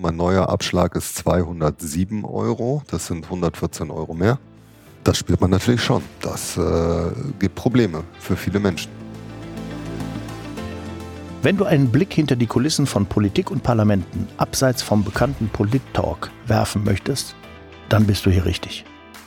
Mein neuer Abschlag ist 207 Euro. Das sind 114 Euro mehr. Das spürt man natürlich schon. Das äh, gibt Probleme für viele Menschen. Wenn du einen Blick hinter die Kulissen von Politik und Parlamenten abseits vom bekannten Polit-Talk werfen möchtest, dann bist du hier richtig.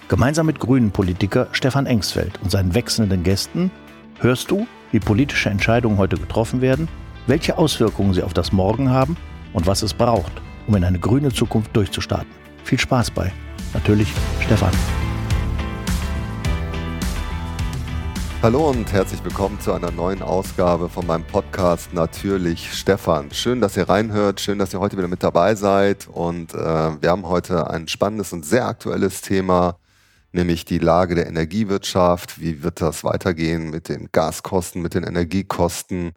Gemeinsam mit Grünen-Politiker Stefan Engsfeld und seinen wechselnden Gästen hörst du, wie politische Entscheidungen heute getroffen werden, welche Auswirkungen sie auf das Morgen haben und was es braucht, um in eine grüne Zukunft durchzustarten. Viel Spaß bei. Natürlich Stefan. Hallo und herzlich willkommen zu einer neuen Ausgabe von meinem Podcast Natürlich Stefan. Schön, dass ihr reinhört, schön, dass ihr heute wieder mit dabei seid und äh, wir haben heute ein spannendes und sehr aktuelles Thema, nämlich die Lage der Energiewirtschaft. Wie wird das weitergehen mit den Gaskosten, mit den Energiekosten?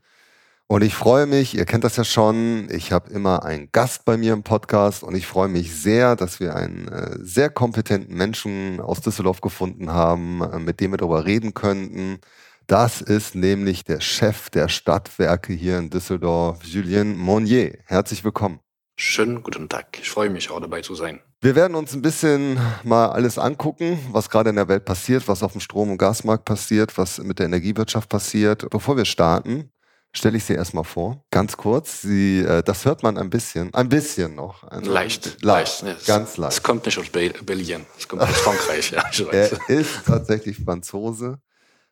Und ich freue mich, ihr kennt das ja schon, ich habe immer einen Gast bei mir im Podcast und ich freue mich sehr, dass wir einen äh, sehr kompetenten Menschen aus Düsseldorf gefunden haben, äh, mit dem wir darüber reden könnten. Das ist nämlich der Chef der Stadtwerke hier in Düsseldorf, Julien Monnier. Herzlich willkommen. Schönen guten Tag. Ich freue mich auch dabei zu sein. Wir werden uns ein bisschen mal alles angucken, was gerade in der Welt passiert, was auf dem Strom- und Gasmarkt passiert, was mit der Energiewirtschaft passiert. Bevor wir starten, stelle ich sie erstmal vor. Ganz kurz. Sie, äh, das hört man ein bisschen, ein bisschen noch. Also, leicht, leicht, leicht ganz leicht. Es kommt nicht aus Belgien, es kommt aus Frankreich. Ja, er ist tatsächlich Franzose,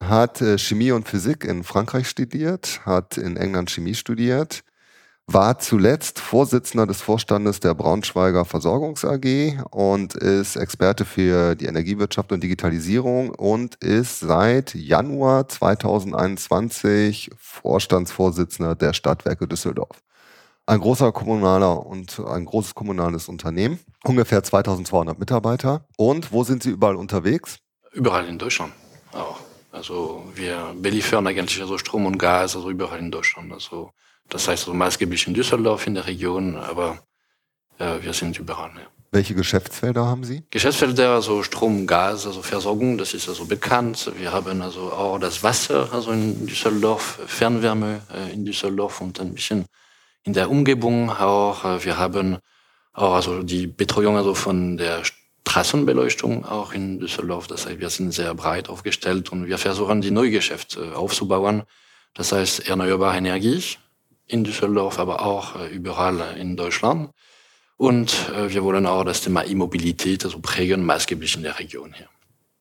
hat äh, Chemie und Physik in Frankreich studiert, hat in England Chemie studiert, war zuletzt Vorsitzender des Vorstandes der Braunschweiger Versorgungs AG und ist Experte für die Energiewirtschaft und Digitalisierung und ist seit Januar 2021 Vorstandsvorsitzender der Stadtwerke Düsseldorf. Ein großer kommunaler und ein großes kommunales Unternehmen, ungefähr 2200 Mitarbeiter. Und wo sind Sie überall unterwegs? Überall in Deutschland auch. Also wir beliefern eigentlich also Strom und Gas, also überall in Deutschland. Also das heißt so maßgeblich in Düsseldorf in der Region, aber äh, wir sind überall. Ja. Welche Geschäftsfelder haben Sie? Geschäftsfelder, also Strom, Gas, also Versorgung, das ist also bekannt. Wir haben also auch das Wasser, also in Düsseldorf, Fernwärme äh, in Düsseldorf und ein bisschen in der Umgebung auch. Wir haben auch also die Betreuung also von der Straßenbeleuchtung auch in Düsseldorf. Das heißt, wir sind sehr breit aufgestellt und wir versuchen die Neugeschäfte aufzubauen. Das heißt erneuerbare Energie, in Düsseldorf, aber auch äh, überall in Deutschland. Und äh, wir wollen auch das Thema Immobilität also prägen, maßgeblich in der Region hier.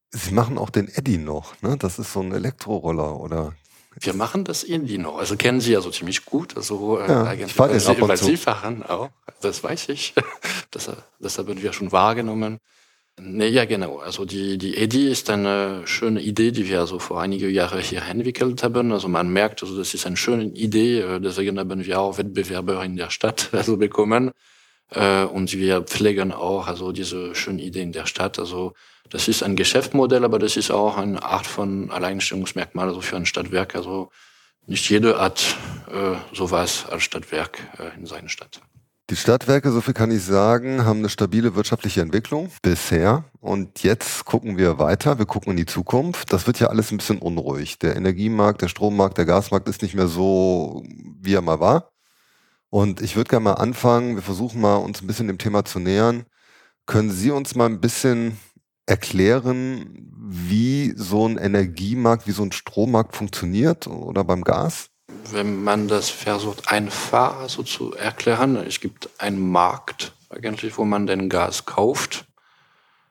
Sie machen auch den Eddy noch, ne? Das ist so ein Elektroroller, oder? Wir machen das Eddy noch. Also kennen Sie ja so ziemlich gut. Also äh, ja, eigentlich, ich weil, Sie, weil Sie fahren auch. Das weiß ich. Das, das haben wir schon wahrgenommen. Nee, ja, genau. Also die, die EDI ist eine schöne Idee, die wir also vor einige Jahre hier entwickelt haben. Also man merkt, also das ist eine schöne Idee. Äh, deswegen haben wir auch Wettbewerber in der Stadt also bekommen. Äh, und wir pflegen auch also diese schöne Idee in der Stadt. Also das ist ein Geschäftsmodell, aber das ist auch eine Art von Alleinstellungsmerkmal also für ein Stadtwerk. Also nicht jede hat äh, sowas als Stadtwerk äh, in seiner Stadt. Die Stadtwerke, so viel kann ich sagen, haben eine stabile wirtschaftliche Entwicklung bisher. Und jetzt gucken wir weiter. Wir gucken in die Zukunft. Das wird ja alles ein bisschen unruhig. Der Energiemarkt, der Strommarkt, der Gasmarkt ist nicht mehr so, wie er mal war. Und ich würde gerne mal anfangen. Wir versuchen mal, uns ein bisschen dem Thema zu nähern. Können Sie uns mal ein bisschen erklären, wie so ein Energiemarkt, wie so ein Strommarkt funktioniert oder beim Gas? Wenn man das versucht, einfach so zu erklären, es gibt einen Markt eigentlich, wo man den Gas kauft.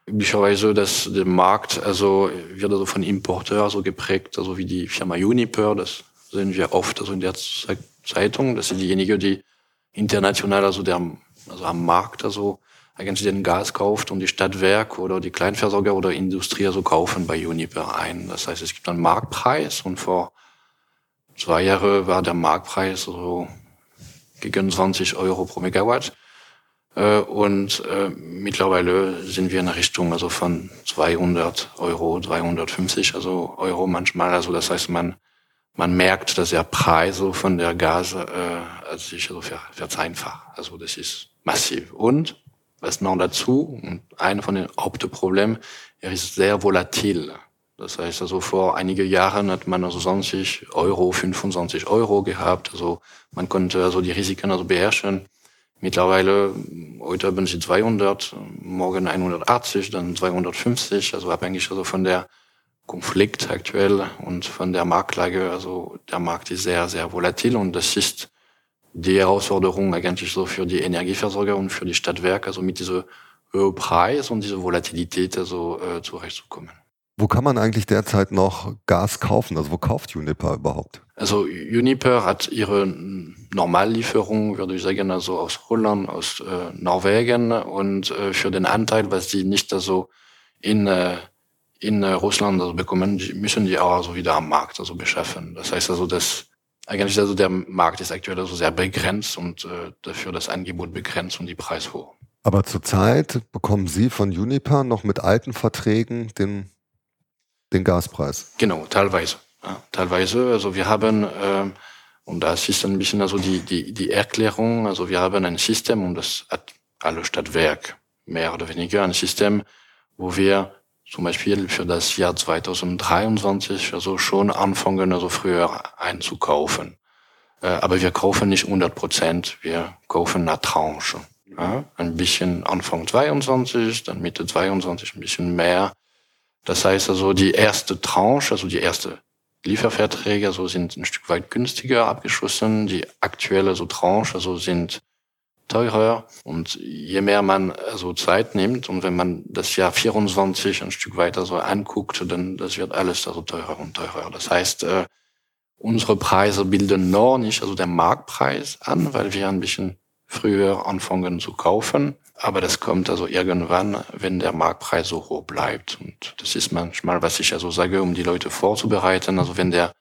Üblicherweise, dass der Markt also wird also von Importeur so geprägt, also wie die Firma Uniper, das sehen wir oft also in der Zeitung. Das sind diejenigen, die international also, der, also am Markt also eigentlich den Gas kauft und die Stadtwerk oder die Kleinversorger oder Industrie also kaufen bei Uniper ein. Das heißt, es gibt einen Marktpreis und vor zwei Jahre war der Marktpreis so gegen 20 Euro pro Megawatt. Äh, und äh, mittlerweile sind wir in der Richtung also von 200 Euro, 350 also Euro manchmal. Also das heißt, man man merkt, dass der Preis so von der Gas äh, also sich also ver. Also das ist massiv. Und was noch dazu, und einer von den Hauptproblemen, er ist sehr volatil. Das heißt also vor einigen Jahren hat man also 20 Euro, 25 Euro gehabt. Also man konnte also die Risiken also beherrschen. Mittlerweile, heute haben sie 200, morgen 180, dann 250, also abhängig also von der Konflikt aktuell und von der Marktlage. Also der Markt ist sehr, sehr volatil und das ist die Herausforderung eigentlich so für die Energieversorger und für die Stadtwerke, also mit diesem Preis und dieser Volatilität also äh, zurechtzukommen. Wo kann man eigentlich derzeit noch Gas kaufen? Also wo kauft Uniper überhaupt? Also Uniper hat ihre Normallieferung, würde ich sagen, also aus Holland, aus äh, Norwegen und äh, für den Anteil, was sie nicht also in äh, in äh, Russland also bekommen, müssen die auch also wieder am Markt also beschaffen. Das heißt also, dass eigentlich also der Markt ist aktuell also sehr begrenzt und äh, dafür das Angebot begrenzt und die Preis hoch. Aber zurzeit bekommen Sie von Uniper noch mit alten Verträgen den, den Gaspreis? Genau, teilweise. Ja, teilweise. Also wir haben, äh, und das ist ein bisschen also die, die, die Erklärung, also wir haben ein System, und das hat alle Stadtwerk mehr oder weniger ein System, wo wir zum Beispiel für das Jahr 2023 also schon anfangen, also früher einzukaufen. Äh, aber wir kaufen nicht 100 Prozent, wir kaufen nach Tranche. Ja, ein bisschen Anfang 22, dann Mitte 22 ein bisschen mehr. Das heißt also, die erste Tranche, also die erste Lieferverträge, also sind ein Stück weit günstiger abgeschlossen. Die aktuelle so Tranche, also sind teurer. Und je mehr man also Zeit nimmt und wenn man das Jahr 24 ein Stück weiter so anguckt, dann das wird alles also teurer und teurer. Das heißt, äh, unsere Preise bilden noch nicht also der Marktpreis an, weil wir ein bisschen früher anfangen zu kaufen. Aber das kommt also irgendwann, wenn der Marktpreis so hoch bleibt. Und das ist manchmal, was ich also sage, um die Leute vorzubereiten. Also wenn der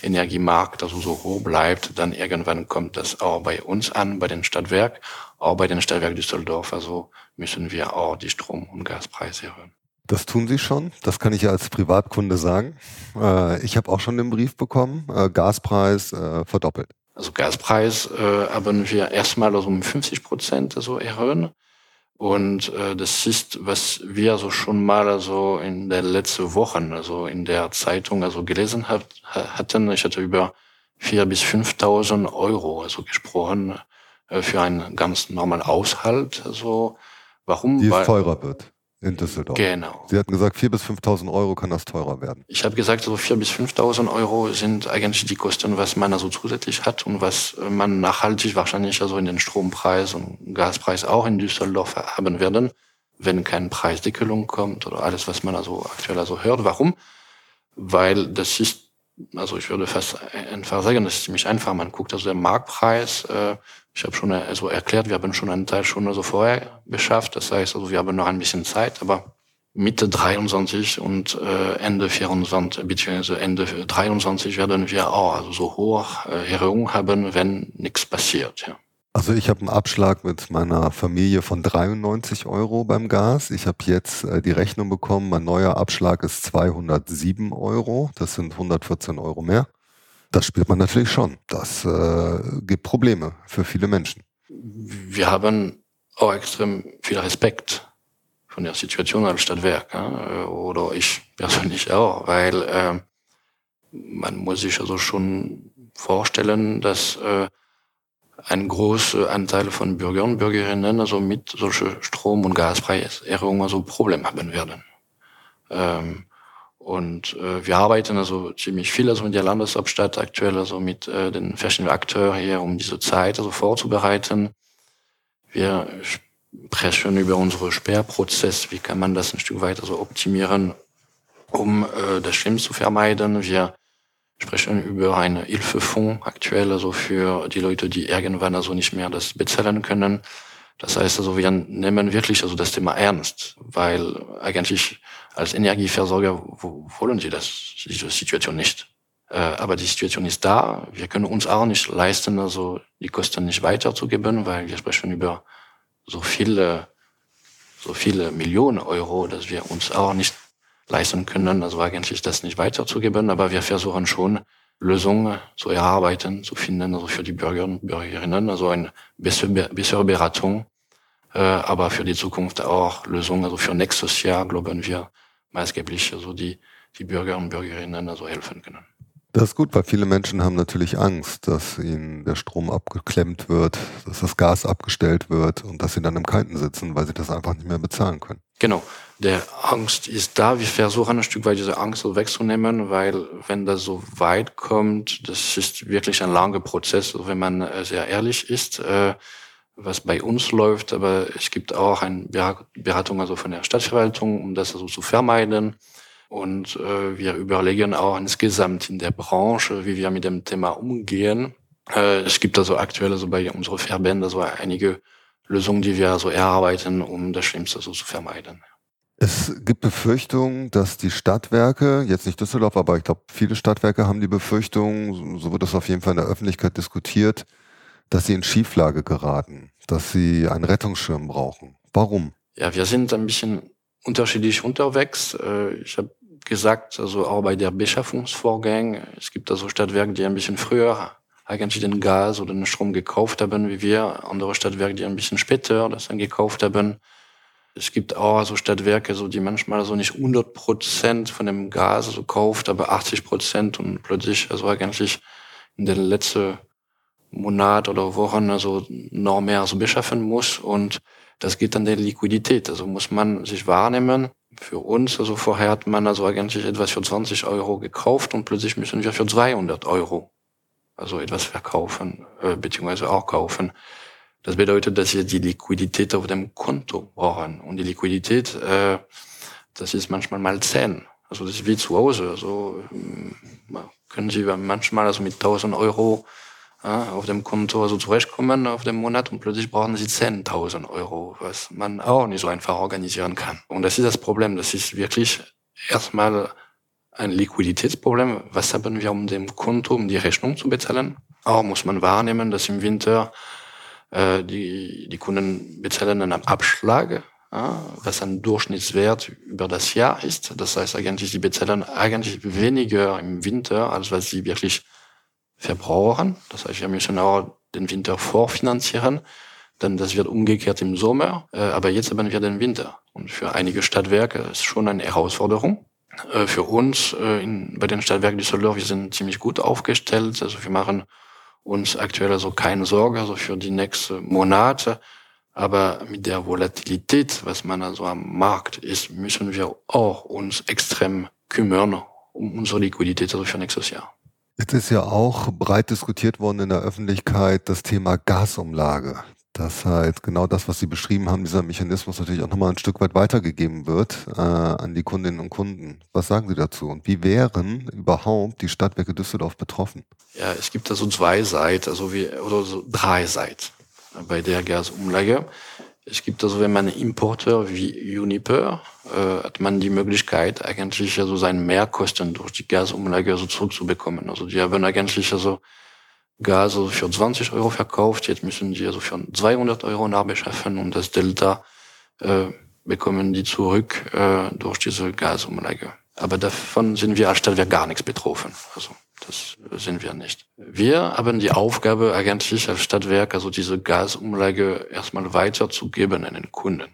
Energiemarkt also so hoch bleibt, dann irgendwann kommt das auch bei uns an, bei den Stadtwerk, auch bei den Stadtwerk Düsseldorf. Also müssen wir auch die Strom- und Gaspreise erhöhen. Das tun Sie schon. Das kann ich ja als Privatkunde sagen. Äh, ich habe auch schon den Brief bekommen. Äh, Gaspreis äh, verdoppelt. Also Gaspreis haben wir erstmal also um 50 Prozent so erhöhen. Und äh, das ist, was wir so schon mal also in der letzten Wochen, also in der Zeitung also gelesen hat, hatten. Ich hatte über vier bis 5.000 Euro also gesprochen äh, für einen ganz normalen Haushalt. Also warum? Die es teurer wird in Düsseldorf. Genau. Sie hatten gesagt, 4.000 bis 5.000 Euro kann das teurer werden. Ich habe gesagt, so 4.000 bis 5.000 Euro sind eigentlich die Kosten, was man also zusätzlich hat und was man nachhaltig wahrscheinlich also in den Strompreis und Gaspreis auch in Düsseldorf haben werden, wenn keine Preisdeckelung kommt oder alles, was man also aktuell also hört. Warum? Weil das ist, also ich würde fast einfach sagen, das ist ziemlich einfach. Man guckt also der Marktpreis, äh, ich habe schon also erklärt, wir haben schon einen Teil schon also vorher beschafft. Das heißt, also wir haben noch ein bisschen Zeit, aber Mitte 23 und äh, Ende 24 beziehungsweise Ende 23 werden wir auch also so hoch äh, Erhöhungen haben, wenn nichts passiert. Ja. Also ich habe einen Abschlag mit meiner Familie von 93 Euro beim Gas. Ich habe jetzt äh, die Rechnung bekommen. Mein neuer Abschlag ist 207 Euro. Das sind 114 Euro mehr. Das spürt man natürlich schon. Das äh, gibt Probleme für viele Menschen. Wir haben auch extrem viel Respekt von der Situation als Stadtwerk. Ja? Oder ich persönlich auch, weil äh, man muss sich also schon vorstellen, dass äh, ein großer Anteil von Bürgern und Bürgerinnen also mit solche Strom- und Gaspreiserhöhungen also Probleme haben werden. Ähm, und äh, wir arbeiten also ziemlich viel also mit der Landeshauptstadt aktuell, also mit äh, den verschiedenen Akteuren hier, um diese Zeit also vorzubereiten. Wir sprechen über unseren Sperrprozess, wie kann man das ein Stück weiter so optimieren, um äh, das Schlimm zu vermeiden. Wir sprechen über einen Hilfefonds aktuell, also für die Leute, die irgendwann also nicht mehr das bezahlen können. Das heißt also, wir nehmen wirklich also das Thema ernst, weil eigentlich als Energieversorger wollen sie das, diese Situation nicht. Äh, aber die Situation ist da. Wir können uns auch nicht leisten, also die Kosten nicht weiterzugeben, weil wir sprechen über so viele, so viele Millionen Euro, dass wir uns auch nicht leisten können, also eigentlich das nicht weiterzugeben. Aber wir versuchen schon, Lösungen zu erarbeiten, zu finden, also für die Bürger und Bürgerinnen, also eine bessere Beratung äh, aber für die Zukunft auch Lösungen. Also für nächstes Jahr glauben wir maßgeblich, also die, die Bürger und Bürgerinnen also helfen können. Das ist gut, weil viele Menschen haben natürlich Angst, dass ihnen der Strom abgeklemmt wird, dass das Gas abgestellt wird und dass sie dann im Kalten sitzen, weil sie das einfach nicht mehr bezahlen können. Genau, der Angst ist da. Wir versuchen ein Stück weit diese Angst so wegzunehmen, weil wenn das so weit kommt, das ist wirklich ein langer Prozess, wenn man äh, sehr ehrlich ist, äh, was bei uns läuft. Aber es gibt auch eine Beratung also von der Stadtverwaltung, um das also zu vermeiden. Und äh, wir überlegen auch insgesamt in der Branche, wie wir mit dem Thema umgehen. Äh, es gibt also aktuell also bei unseren Verbänden so einige Lösungen, die wir so erarbeiten, um das Schlimmste so zu vermeiden. Es gibt Befürchtungen, dass die Stadtwerke, jetzt nicht Düsseldorf, aber ich glaube, viele Stadtwerke haben die Befürchtung, so wird das auf jeden Fall in der Öffentlichkeit diskutiert, dass sie in Schieflage geraten, dass sie einen Rettungsschirm brauchen. Warum? Ja, wir sind ein bisschen unterschiedlich unterwegs. Äh, ich habe gesagt, also auch bei der Beschaffungsvorgang, es gibt also Stadtwerke, die ein bisschen früher eigentlich den Gas oder den Strom gekauft haben, wie wir. Andere Stadtwerke, die ein bisschen später das dann gekauft haben. Es gibt auch so Stadtwerke, so die manchmal so nicht 100 Prozent von dem Gas so kauft, aber 80 Prozent und plötzlich also eigentlich in den letzten Monat oder Wochen also noch mehr so beschaffen muss und das geht an der Liquidität. Also muss man sich wahrnehmen. Für uns, also vorher hat man also eigentlich etwas für 20 Euro gekauft und plötzlich müssen wir für 200 Euro also etwas verkaufen, äh, beziehungsweise auch kaufen. Das bedeutet, dass wir die Liquidität auf dem Konto brauchen. Und die Liquidität, äh, das ist manchmal mal zehn. Also das ist wie zu Hause. Also äh, können Sie manchmal also mit 1000 Euro ja, auf dem Konto also zurechtkommen auf dem Monat und plötzlich brauchen Sie 10.000 Euro, was man auch nicht so einfach organisieren kann. Und das ist das Problem. Das ist wirklich erstmal ein Liquiditätsproblem. Was haben wir um dem Konto, um die Rechnung zu bezahlen? Auch muss man wahrnehmen, dass im Winter äh, die, die Kunden bezahlen einen Abschlag, ja, was ein Durchschnittswert über das Jahr ist. Das heißt eigentlich, sie bezahlen eigentlich weniger im Winter, als was sie wirklich verbrauchen. Das heißt, wir müssen auch den Winter vorfinanzieren. Denn das wird umgekehrt im Sommer. Äh, aber jetzt haben wir den Winter. Und für einige Stadtwerke ist schon eine Herausforderung. Äh, für uns äh, in, bei den Stadtwerken Düsseldorf, wir sind ziemlich gut aufgestellt. Also wir machen uns aktuell also keine Sorge also für die nächsten Monate. Aber mit der Volatilität, was man also am Markt ist, müssen wir auch uns extrem kümmern um unsere Liquidität also für nächstes Jahr. Jetzt ist ja auch breit diskutiert worden in der Öffentlichkeit das Thema Gasumlage dass halt genau das, was Sie beschrieben haben, dieser Mechanismus natürlich auch nochmal ein Stück weit weitergegeben wird äh, an die Kundinnen und Kunden. Was sagen Sie dazu? Und wie wären überhaupt die Stadtwerke Düsseldorf betroffen? Ja, es gibt da so zwei Seiten, also wie, oder so drei Seiten bei der Gasumlage. Es gibt also, wenn man Importeur wie Uniper, äh, hat man die Möglichkeit, eigentlich also seine Mehrkosten durch die Gasumlage so zurückzubekommen. Also die haben eigentlich also Gas also für 20 Euro verkauft, jetzt müssen die also für 200 Euro nachbeschaffen und das Delta äh, bekommen die zurück äh, durch diese Gasumlage. Aber davon sind wir als Stadtwerk gar nichts betroffen. Also das sind wir nicht. Wir haben die Aufgabe eigentlich als Stadtwerk, also diese Gasumlage erstmal weiterzugeben an den Kunden.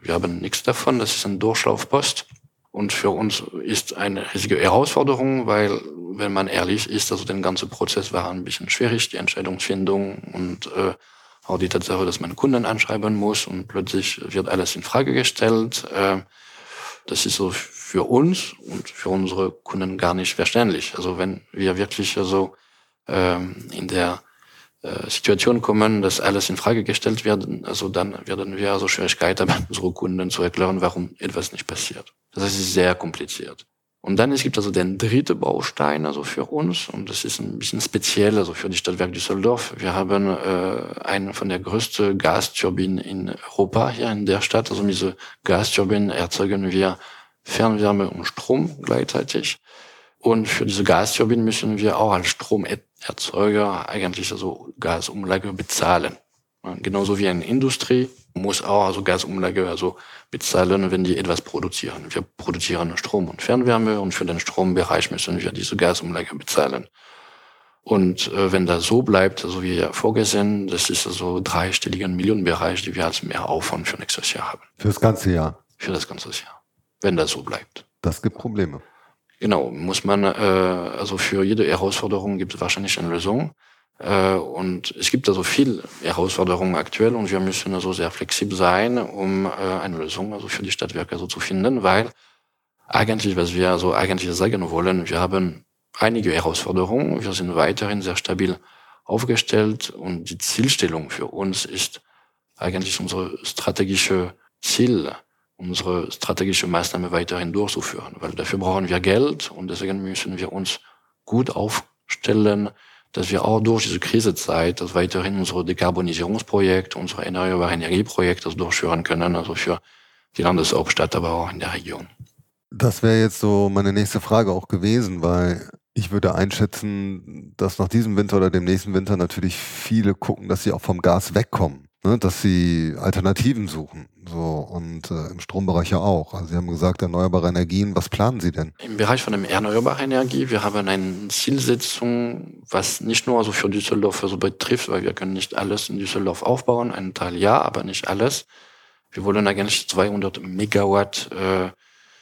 Wir haben nichts davon, das ist ein Durchlaufpost. Und für uns ist eine riesige Herausforderung, weil, wenn man ehrlich ist, also der ganze Prozess war ein bisschen schwierig, die Entscheidungsfindung und äh, auch die Tatsache, dass man Kunden anschreiben muss und plötzlich wird alles in Frage gestellt. Äh, das ist so für uns und für unsere Kunden gar nicht verständlich. Also wenn wir wirklich also ähm, in der äh, Situation kommen, dass alles in Frage gestellt wird, also dann werden wir also Schwierigkeiten haben, unsere Kunden zu erklären, warum etwas nicht passiert. Das ist sehr kompliziert. Und dann es gibt also den dritten Baustein also für uns und das ist ein bisschen speziell also für die Stadtwerk Düsseldorf. Wir haben äh, einen von der größten Gasturbinen in Europa hier in der Stadt. Also diese Gasturbinen erzeugen wir Fernwärme und Strom gleichzeitig. Und für diese Gasturbinen müssen wir auch als Stromerzeuger eigentlich also Gasumlage bezahlen. Genauso wie eine Industrie muss auch also Gasumlage also bezahlen, wenn die etwas produzieren. Wir produzieren Strom und Fernwärme und für den Strombereich müssen wir diese Gasumlage bezahlen. Und äh, wenn das so bleibt, so also wie vorgesehen, das ist also dreistelligen Millionenbereich, die wir als Mehraufwand für nächstes Jahr haben. Für das ganze Jahr? Für das ganze Jahr. Wenn das so bleibt. Das gibt Probleme. Genau, muss man, äh, also für jede Herausforderung gibt es wahrscheinlich eine Lösung. Äh, und es gibt also viel Herausforderungen aktuell und wir müssen also sehr flexibel sein, um äh, eine Lösung also für die Stadtwerke also zu finden, weil eigentlich, was wir also eigentlich sagen wollen, wir haben einige Herausforderungen, wir sind weiterhin sehr stabil aufgestellt und die Zielstellung für uns ist eigentlich unsere strategische Ziel, unsere strategische Maßnahme weiterhin durchzuführen, weil dafür brauchen wir Geld und deswegen müssen wir uns gut aufstellen, dass wir auch durch diese Krisezeit dass weiterhin unsere Dekarbonisierungsprojekte, unsere erneuerbare Energieprojekte durchführen können, also für die Landeshauptstadt, aber auch in der Region. Das wäre jetzt so meine nächste Frage auch gewesen, weil ich würde einschätzen, dass nach diesem Winter oder dem nächsten Winter natürlich viele gucken, dass sie auch vom Gas wegkommen, ne? dass sie Alternativen suchen. So und äh, im Strombereich ja auch. Also Sie haben gesagt, erneuerbare Energien, was planen Sie denn? Im Bereich von der erneuerbaren Energie, wir haben eine Zielsetzung, was nicht nur also für Düsseldorf so betrifft, weil wir können nicht alles in Düsseldorf aufbauen, einen Teil ja, aber nicht alles. Wir wollen eigentlich 200 Megawatt äh,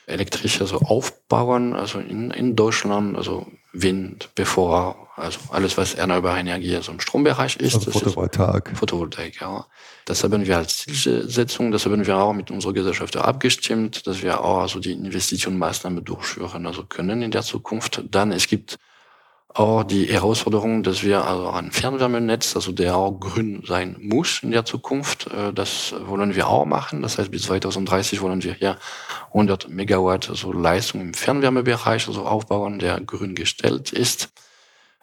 elektrisch also aufbauen, also in, in Deutschland, also Wind, bevor, also alles, was erneuerbare Energie, also im Strombereich ist. Also Photovoltaik. Ist Photovoltaik, ja. Das haben wir als Zielsetzung, das haben wir auch mit unserer Gesellschaft abgestimmt, dass wir auch also die Investitionmaßnahmen durchführen also können in der Zukunft. Dann, es gibt auch die Herausforderung, dass wir also ein Fernwärmenetz, also der auch grün sein muss in der Zukunft, äh, das wollen wir auch machen. Das heißt, bis 2030 wollen wir hier 100 Megawatt also Leistung im Fernwärmebereich also aufbauen, der grün gestellt ist.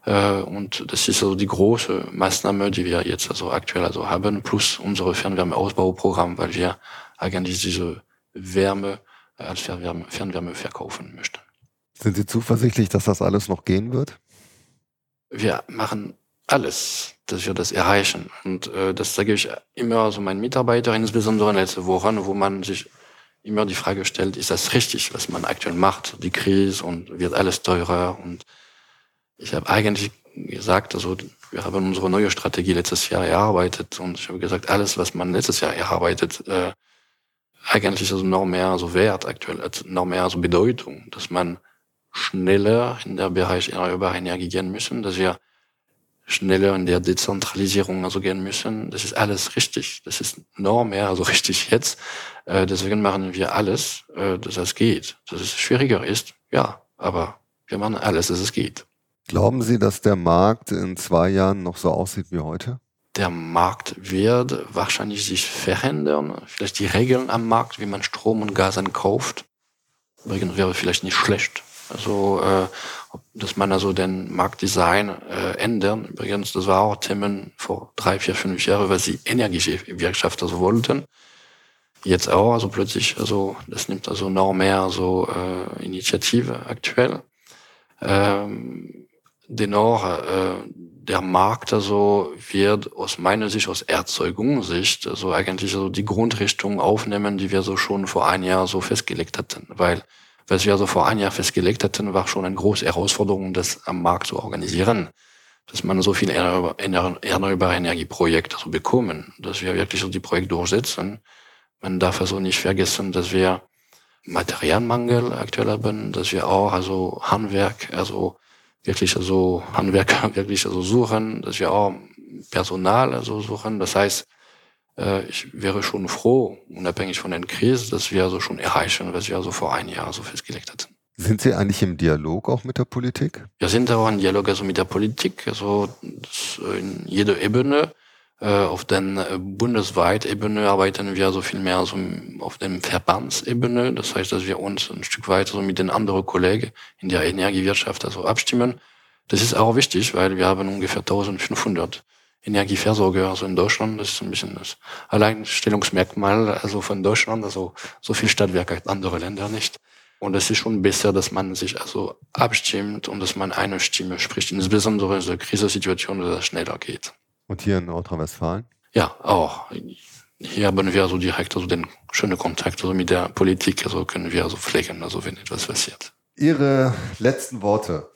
Äh, und das ist also die große Maßnahme, die wir jetzt also aktuell also haben, plus unsere Fernwärmeausbauprogramm, weil wir eigentlich diese Wärme als Fernwärme, Fernwärme verkaufen möchten. Sind Sie zuversichtlich, dass das alles noch gehen wird? Wir machen alles, dass wir das erreichen. Und äh, das sage ich immer so meinen Mitarbeitern, insbesondere letzte Woche, wo man sich immer die Frage stellt, ist das richtig, was man aktuell macht? Die Krise und wird alles teurer. Und ich habe eigentlich gesagt, also wir haben unsere neue Strategie letztes Jahr erarbeitet und ich habe gesagt, alles, was man letztes Jahr erarbeitet, äh, eigentlich ist also noch mehr so Wert aktuell, noch mehr so Bedeutung, dass man schneller in der Bereich erneuerbare Energie gehen müssen, dass wir schneller in der Dezentralisierung also gehen müssen. Das ist alles richtig. Das ist noch mehr, also richtig jetzt. Äh, deswegen machen wir alles, äh, dass es geht. Dass es schwieriger ist, ja, aber wir machen alles, dass es geht. Glauben Sie, dass der Markt in zwei Jahren noch so aussieht wie heute? Der Markt wird wahrscheinlich sich verändern. Vielleicht die Regeln am Markt, wie man Strom und Gas ankauft. Wäre vielleicht nicht schlecht. Also, äh, dass man also den Marktdesign äh, ändern. Übrigens, das war auch Themen vor drei, vier, fünf Jahren, was die Energiewirtschaft also wollten. Jetzt auch, also plötzlich, also das nimmt also noch mehr so äh, Initiative aktuell. Ähm, dennoch, äh, der Markt also wird aus meiner Sicht, aus Erzeugungssicht, also eigentlich so die Grundrichtung aufnehmen, die wir so schon vor ein Jahr so festgelegt hatten. Weil was wir also vor einem Jahr festgelegt hatten, war schon eine große Herausforderung, das am Markt zu organisieren. Dass man so viele erneuerbare Energieprojekte so bekommen, dass wir wirklich so die Projekte durchsetzen. Man darf also nicht vergessen, dass wir Materialmangel aktuell haben, dass wir auch also Handwerk, also wirklich also Handwerker wirklich also suchen, dass wir auch Personal also suchen. Das heißt, ich wäre schon froh, unabhängig von den Krisen, dass wir also schon erreichen, was wir also vor einem Jahr so festgelegt hatten. Sind Sie eigentlich im Dialog auch mit der Politik? Wir sind auch im Dialog also mit der Politik, also in jeder Ebene. Äh, auf den äh, bundesweit Ebene arbeiten wir also viel mehr also auf dem Verbandsebene. Das heißt, dass wir uns ein Stück weit so mit den anderen Kollegen in der Energiewirtschaft also abstimmen. Das ist auch wichtig, weil wir haben ungefähr 1500 Energieversorger, also in Deutschland, das ist ein bisschen das Alleinstellungsmerkmal also von Deutschland, also so viel Stadtwerke hat andere Länder nicht. Und es ist schon besser, dass man sich also abstimmt und dass man eine Stimme spricht, insbesondere in so Krisensituation, dass es schneller geht. Und hier in Nordrhein-Westfalen? Ja, auch. Hier haben wir also direkt also den schönen Kontakt also mit der Politik, also können wir also pflegen, also wenn etwas passiert. Ihre letzten Worte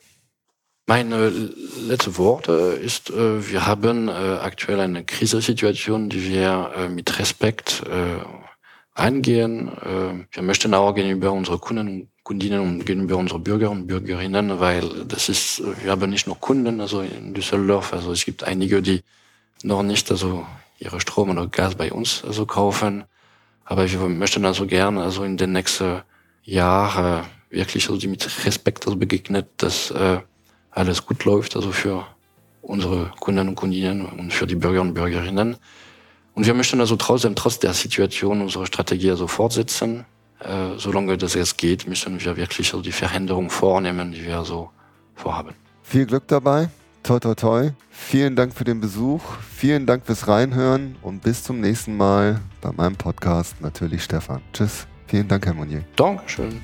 meine letzte Worte ist, äh, wir haben äh, aktuell eine Krisensituation, die wir äh, mit Respekt eingehen. Äh, wir möchten auch gegenüber unseren Kunden und Kundinnen und gegenüber unseren Bürger und Bürgerinnen, weil das ist, wir haben nicht nur Kunden, also in Düsseldorf, also es gibt einige, die noch nicht also ihre Strom oder Gas bei uns also kaufen. Aber wir möchten also gerne also in den nächsten Jahren wirklich also die mit Respekt also begegnet, dass äh, alles gut läuft, also für unsere Kunden und Kundinnen und für die Bürger und Bürgerinnen. Und wir möchten also trotzdem, trotz der Situation, unsere Strategie also fortsetzen. Äh, solange das jetzt geht, müssen wir wirklich so die Veränderung vornehmen, die wir so vorhaben. Viel Glück dabei. Toi, toi, toi. Vielen Dank für den Besuch. Vielen Dank fürs Reinhören und bis zum nächsten Mal bei meinem Podcast. Natürlich Stefan. Tschüss. Vielen Dank, Herr Monier. Dankeschön.